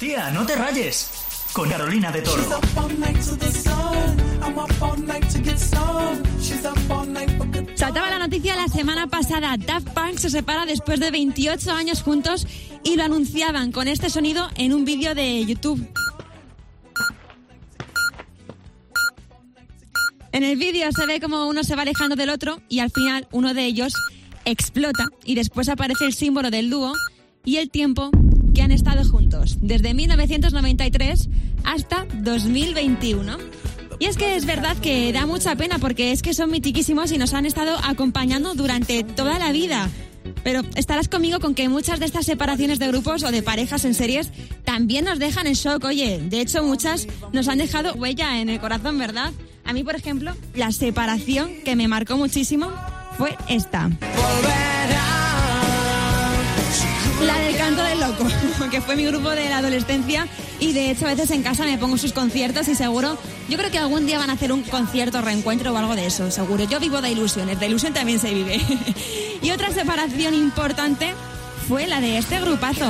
Tía, no te rayes. Con Carolina de Toro. Saltaba la noticia la semana pasada. Daft Punk se separa después de 28 años juntos y lo anunciaban con este sonido en un vídeo de YouTube. En el vídeo se ve como uno se va alejando del otro y al final uno de ellos explota y después aparece el símbolo del dúo y el tiempo que han estado juntos, desde 1993 hasta 2021. Y es que es verdad que da mucha pena porque es que son mitiquísimos y nos han estado acompañando durante toda la vida. Pero estarás conmigo con que muchas de estas separaciones de grupos o de parejas en series también nos dejan en shock. Oye, de hecho muchas nos han dejado huella en el corazón, ¿verdad? A mí, por ejemplo, la separación que me marcó muchísimo fue esta. Canto del loco, que fue mi grupo de la adolescencia y de hecho a veces en casa me pongo sus conciertos y seguro, yo creo que algún día van a hacer un concierto, reencuentro o algo de eso, seguro. Yo vivo de ilusiones, de ilusión también se vive. y otra separación importante fue la de este grupazo.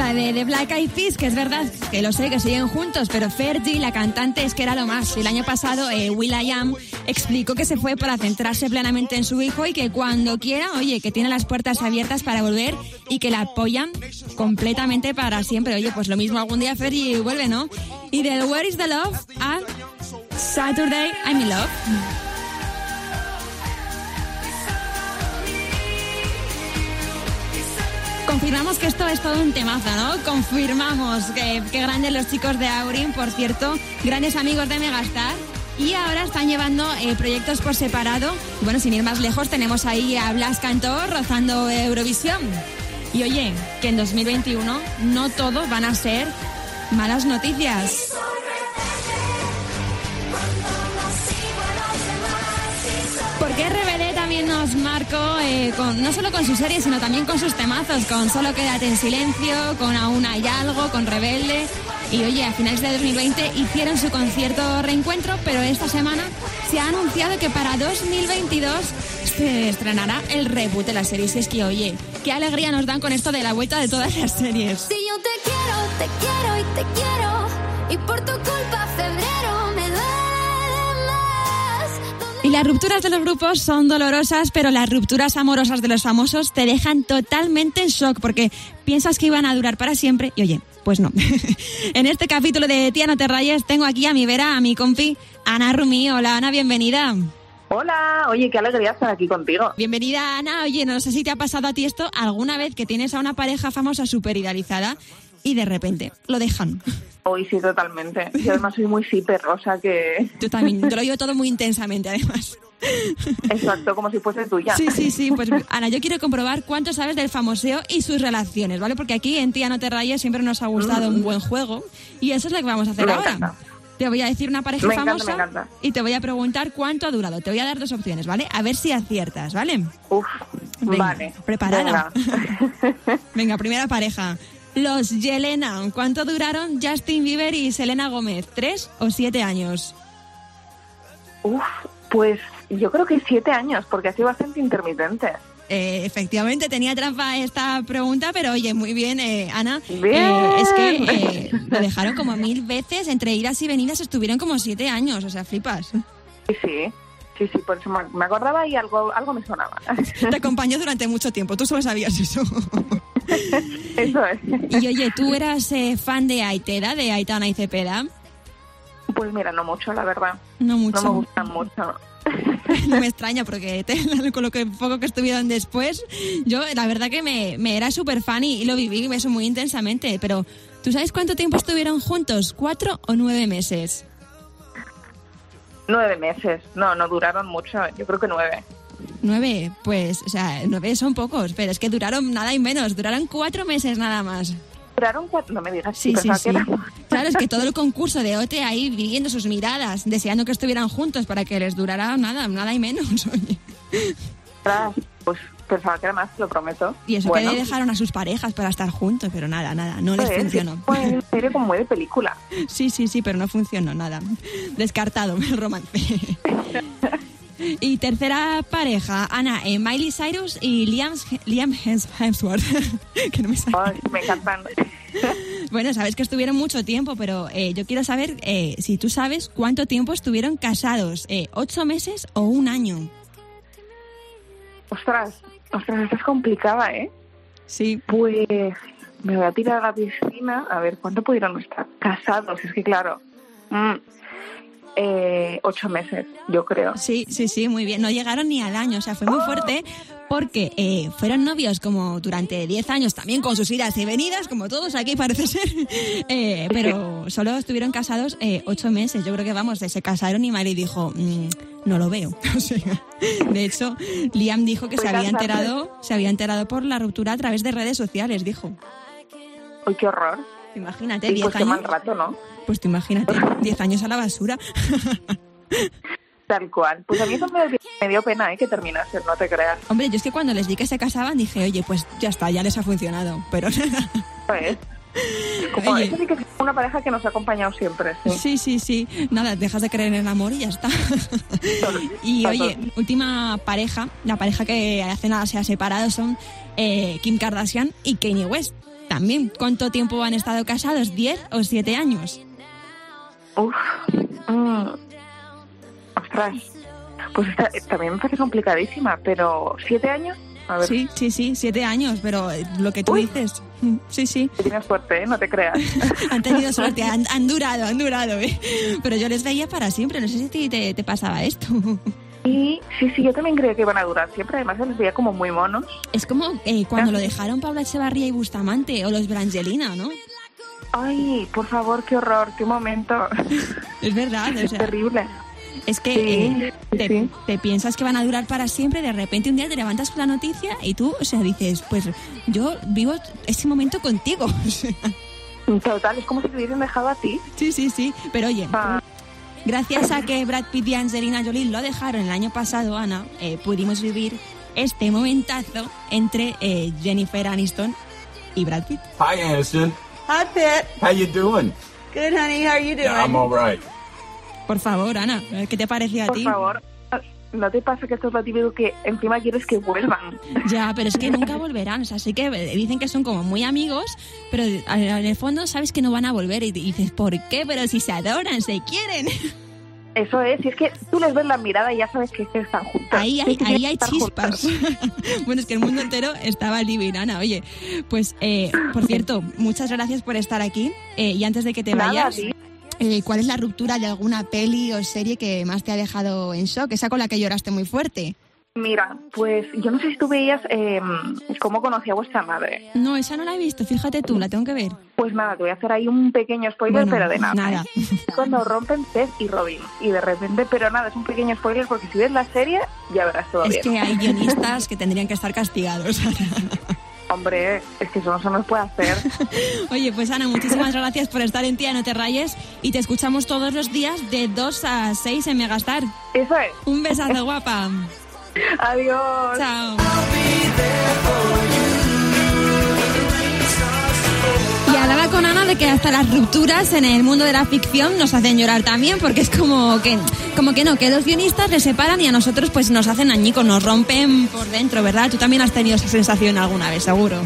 La de The Black Eyed Peas, que es verdad que lo sé, que siguen juntos, pero Fergie, la cantante, es que era lo más. El año pasado, eh, Will.i.am explicó que se fue para centrarse plenamente en su hijo y que cuando quiera, oye, que tiene las puertas abiertas para volver y que la apoyan completamente para siempre. Oye, pues lo mismo algún día Fergie vuelve, ¿no? Y de Where is the Love a Saturday I'm in Love. Confirmamos que esto es todo un temazo, ¿no? Confirmamos que, que grandes los chicos de Aurin, por cierto, grandes amigos de Megastar. Y ahora están llevando eh, proyectos por separado. Y bueno, sin ir más lejos, tenemos ahí a Blas Cantor rozando Eurovisión. Y oye, que en 2021 no todo van a ser malas noticias. Marcó, eh, con, no solo con su serie, sino también con sus temazos, con Solo Quédate en Silencio, con Aún hay algo, con Rebelde. Y oye, a finales de 2020 hicieron su concierto reencuentro, pero esta semana se ha anunciado que para 2022 se estrenará el reboot de la serie. Si es que, oye, qué alegría nos dan con esto de la vuelta de todas las series. Si yo te quiero, te quiero y te quiero. Y por Y las rupturas de los grupos son dolorosas, pero las rupturas amorosas de los famosos te dejan totalmente en shock porque piensas que iban a durar para siempre y oye, pues no. en este capítulo de Tía No Te Rayes tengo aquí a mi vera, a mi compi, Ana Rumi. Hola Ana, bienvenida. Hola, oye, qué alegría estar aquí contigo. Bienvenida Ana. Oye, no sé si te ha pasado a ti esto alguna vez que tienes a una pareja famosa súper idealizada y de repente lo dejan. Hoy sí, totalmente. Yo además soy muy hiper, o sea que... Yo también, te lo digo todo muy intensamente además. Exacto, como si fuese tuya. Sí, sí, sí. Pues Ana, yo quiero comprobar cuánto sabes del famoseo y sus relaciones, ¿vale? Porque aquí en Tía No Te Rayes siempre nos ha gustado un buen juego y eso es lo que vamos a hacer Me ahora. encanta. Te voy a decir una pareja Me encanta, famosa me encanta. y te voy a preguntar cuánto ha durado. Te voy a dar dos opciones, ¿vale? A ver si aciertas, ¿vale? Uf, Venga, vale. preparada. Venga. Venga, primera pareja. Los Yelena, ¿cuánto duraron Justin Bieber y Selena Gómez? ¿Tres o siete años? Uf, pues yo creo que siete años, porque ha sido bastante intermitente. Eh, efectivamente, tenía trampa esta pregunta, pero oye, muy bien, eh, Ana. Bien. Eh, es que eh, lo dejaron como mil veces, entre idas y venidas estuvieron como siete años, o sea, flipas. Sí, sí. Sí, sí, por eso me- me acordaba y algo, algo me sonaba. Te acompañó durante mucho tiempo, tú solo sabías eso. Eso es. Y oye, ¿tú eras eh, fan de Aiteda, de Aitana y Cepeda? Pues mira, no mucho, la verdad. No mucho. No me gustan mucho. No me extraña porque te- con lo que poco que estuvieron después, yo la verdad que me, me era súper fan y, y lo viví eso muy intensamente. Pero, ¿tú sabes cuánto tiempo estuvieron juntos? ¿Cuatro o nueve meses? Nueve meses. No, no duraron mucho. Yo creo que nueve. Nueve, pues, o sea, nueve son pocos, pero es que duraron nada y menos, duraron cuatro meses nada más. Duraron cuatro. No me digas. Sí, sí, sí. Claro, es que todo el concurso de OT ahí viviendo sus miradas, deseando que estuvieran juntos para que les durara nada, nada y menos. Oye. Pues pensaba que era más, lo prometo. Y eso bueno, que dejaron a sus parejas para estar juntos, pero nada, nada, no les pues, funcionó. Fue en serio como muy de película. Sí, sí, sí, pero no funcionó nada. Descartado el romance. Y tercera pareja, Ana, eh, Miley Cyrus y Liam, Liam Hems- Hemsworth. que no me sale. Ay, me encantan. Bueno, sabes que estuvieron mucho tiempo, pero eh, yo quiero saber eh, si tú sabes cuánto tiempo estuvieron casados. Eh, ¿Ocho meses o un año? Ostras, ostras, esta es complicada, ¿eh? Sí. Pues me voy a tirar a la piscina a ver cuánto pudieron estar casados. Es que claro, mm, eh, ocho meses, yo creo. Sí, sí, sí, muy bien. No llegaron ni al año, o sea, fue muy fuerte porque eh, fueron novios como durante 10 años, también con sus idas y venidas, como todos aquí parece ser, Eh, pero solo estuvieron casados eh, ocho meses. Yo creo que, vamos, se casaron y Mari dijo, "Mm, no lo veo. O sea, de hecho, Liam dijo que se había enterado, se había enterado por la ruptura a través de redes sociales, dijo. Uy, qué horror. Imagínate, 10 pues qué años. mal rato, ¿no? Pues tú imagínate, 10 años a la basura. Tal cual. Pues a mí eso me dio, me dio pena, ¿eh? Que terminase, no te creas. Hombre, yo es que cuando les di que se casaban dije, oye, pues ya está, ya les ha funcionado. Pero ¿Sabes? Como, Oye. sí que es una pareja que nos ha acompañado siempre, sí. sí, sí, sí. Nada, dejas de creer en el amor y ya está. y oye, última pareja, la pareja que hace nada se ha separado son eh, Kim Kardashian y Kanye West. También, ¿cuánto tiempo han estado casados? ¿10 o 7 años? Uf. mm. Ostras. Pues esta, también me parece complicadísima, pero ¿siete años? A ver, Sí, sí, sí, 7 años, pero eh, lo que tú Uy. dices. mm, Sí, sí. tienes suerte, ¿eh? No te creas. Han tenido suerte, han, han durado, han durado, ¿eh? Pero yo les veía para siempre, no sé si ti te, te pasaba esto. Y sí, sí, yo también creía que iban a durar siempre. Además, se les veía como muy monos. Es como eh, cuando lo dejaron Paula Echevarría y Bustamante o los Brangelina, ¿no? Ay, por favor, qué horror, qué momento. Es verdad, o Es sea, terrible. es que Sí, eh, te, sí. te piensas que van a durar para siempre, de repente un día te levantas con la noticia y tú, o sea, dices, pues yo vivo ese momento contigo. O Total, es como si te hubiesen dejado a ti. sí, sí, sí, pero oye, Ah, Gracias a que Brad Pitt y Angelina Jolie lo dejaron el año pasado, Ana, eh, pudimos vivir este momentazo entre eh, Jennifer Aniston y Brad Pitt. Hi, Aniston. Hi, Pitt. How you doing? Good, honey. How are you doing? Yeah, I'm all right. Por favor, Ana, ¿qué te pareció a por ti? favor, ¿no te pasa que esto es lo típico que encima quieres que vuelvan? Ya, pero es que nunca volverán. O sea, sí que eh, dicen que son como muy amigos, pero en en el fondo sabes que no van a volver y dices, ¿por qué? Pero si se adoran, se quieren. Eso es, y es que tú les ves la mirada y ya sabes que están juntos. Ahí hay, ahí hay chispas. bueno, es que el mundo entero estaba divina, Ana. Oye, pues, eh, por cierto, muchas gracias por estar aquí. Eh, y antes de que te Nada, vayas, sí. eh, ¿cuál es la ruptura de alguna peli o serie que más te ha dejado en shock? Esa con la que lloraste muy fuerte. Mira, pues yo no sé si tú veías eh, cómo conocí a vuestra madre. No, esa no la he visto. Fíjate tú, la tengo que ver. Pues nada, te voy a hacer ahí un pequeño spoiler, Bueno, pero de nada. nada. Cuando rompen Ted y Robin. Y de repente, pero nada, es un pequeño spoiler porque si ves la serie, ya verás todo Es bien. que hay guionistas que tendrían que estar castigados. Hombre, es que eso no se nos puede hacer. Oye, pues Ana, muchísimas gracias por estar en Tía No Te Rayes y te escuchamos todos los días de 2 a 6 en Megastar. Eso es. Un besazo, guapa. Adiós. Chao. Y hablaba con Ana de que hasta las rupturas en el mundo de la ficción nos hacen llorar también, porque es como que, como que no, que los guionistas les separan y a nosotros pues nos hacen añicos, nos rompen por dentro, ¿verdad? Tú también has tenido esa sensación alguna vez, seguro.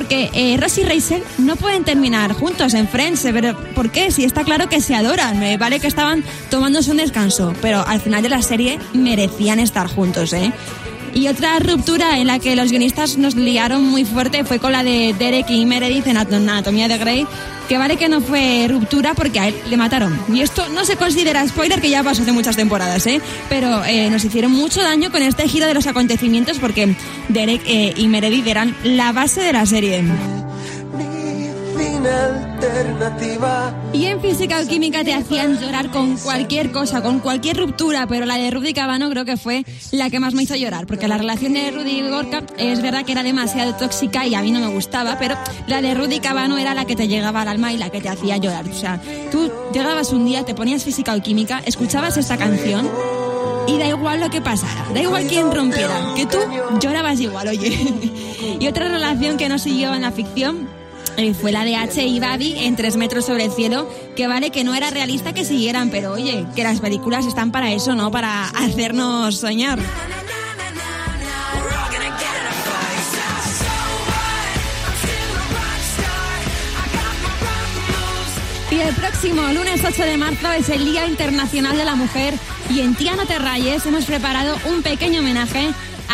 Porque eh, Ross y Rachel no pueden terminar juntos en Friends, eh, pero ¿por qué? Si está claro que se adoran, vale que estaban tomándose un descanso, pero al final de la serie merecían estar juntos, ¿eh? Y otra ruptura en la que los guionistas nos liaron muy fuerte fue con la de Derek y Meredith en Anatomía de Grey, que vale que no fue ruptura porque a él le mataron. Y esto no se considera spoiler, que ya pasó hace muchas temporadas, ¿eh? Pero eh, nos hicieron mucho daño con este giro de los acontecimientos porque Derek eh, y Meredith eran la base de la serie. Y en física o química te hacían llorar con cualquier cosa, con cualquier ruptura, pero la de Rudy Cabano creo que fue la que más me hizo llorar, porque la relación de Rudy y Gorka es verdad que era demasiado tóxica y a mí no me gustaba, pero la de Rudy Cabano era la que te llegaba al alma y la que te hacía llorar. O sea, tú llegabas un día, te ponías física o química, escuchabas esta canción y da igual lo que pasara, da igual quién rompiera, que tú llorabas igual, oye. y otra relación que no siguió en la ficción eh, fue la de H y Babi en Tres metros sobre el cielo, que vale que no era realista que siguieran, pero oye, que las películas están para eso, ¿no? Para hacernos soñar. Y el próximo lunes 8 de marzo es el Día Internacional de la Mujer y en Tía No Te Rayes hemos preparado un pequeño homenaje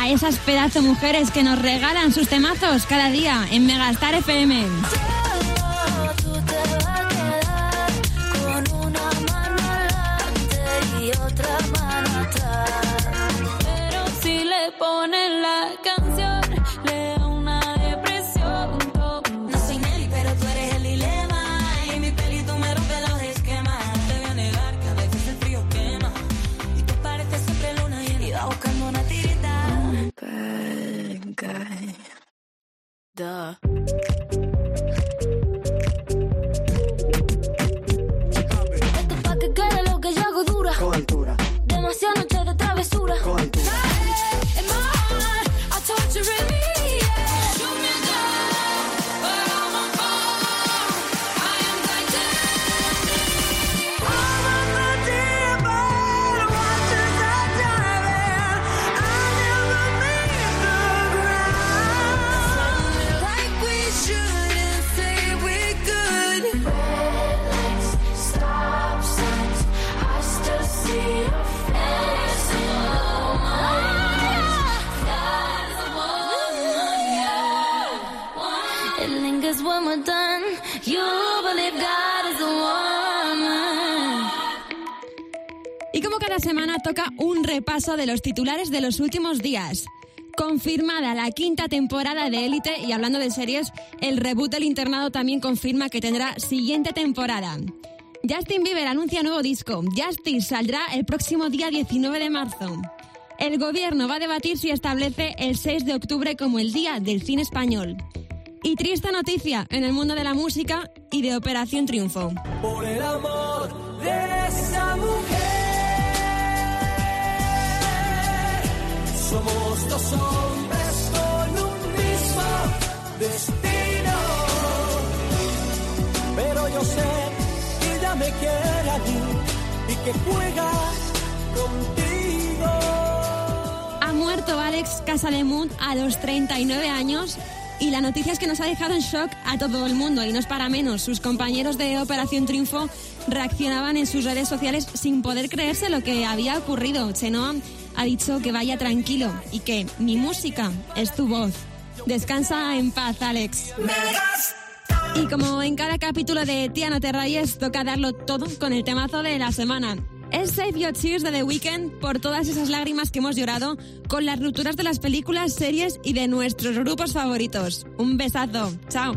a esas pedazo mujeres que nos regalan sus temazos cada día en Megastar FM. Pero si le ponen la canción, Y como cada semana toca un repaso de los titulares de los últimos días. Confirmada la quinta temporada de Élite y hablando de series, el reboot del internado también confirma que tendrá siguiente temporada. Justin Bieber anuncia nuevo disco. Justice saldrá el próximo día 19 de marzo. El gobierno va a debatir si establece el 6 de octubre como el Día del Cine Español. Y triste noticia en el mundo de la música y de Operación Triunfo. por el amor de esa mujer. Somos dos hombres con un mismo destino. Pero yo sé que ella me quiere a mí y que juega contigo. Ha muerto Alex Casalemund a los 39 años y la noticia es que nos ha dejado en shock a todo el mundo y no es para menos. Sus compañeros de Operación Triunfo reaccionaban en sus redes sociales sin poder creerse lo que había ocurrido. Chenoa ha dicho que vaya tranquilo y que mi música es tu voz. Descansa en paz, Alex. Y como en cada capítulo de Tía No Te Rayes, toca darlo todo con el temazo de la semana es Save Your Tears de The Weeknd por todas esas lágrimas que hemos llorado con las rupturas de las películas, series y de nuestros grupos favoritos. Un besazo. Chao.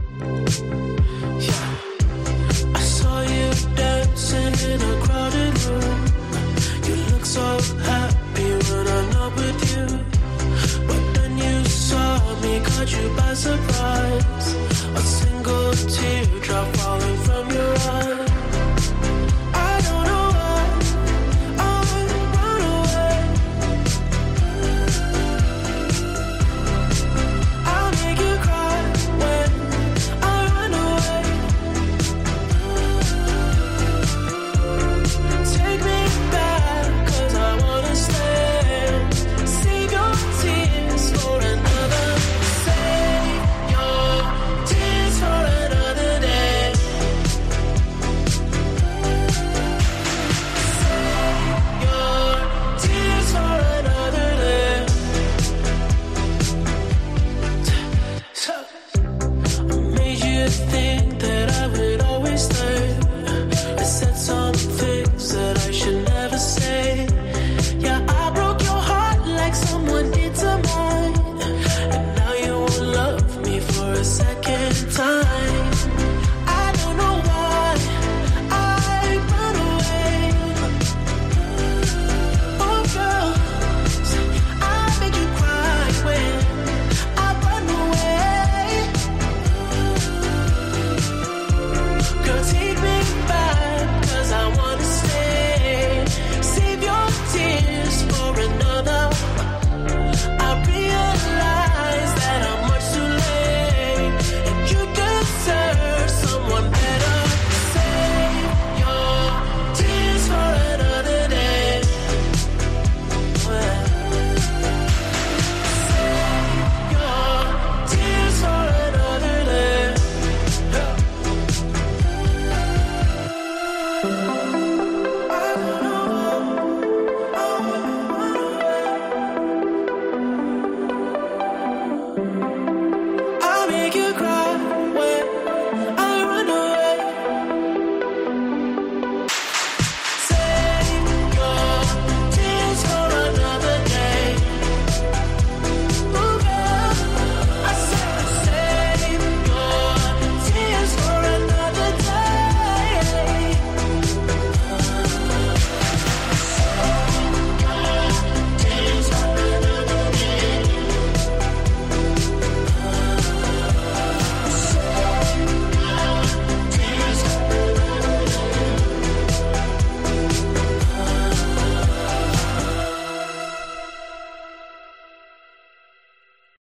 A single teardrop falling from your eyes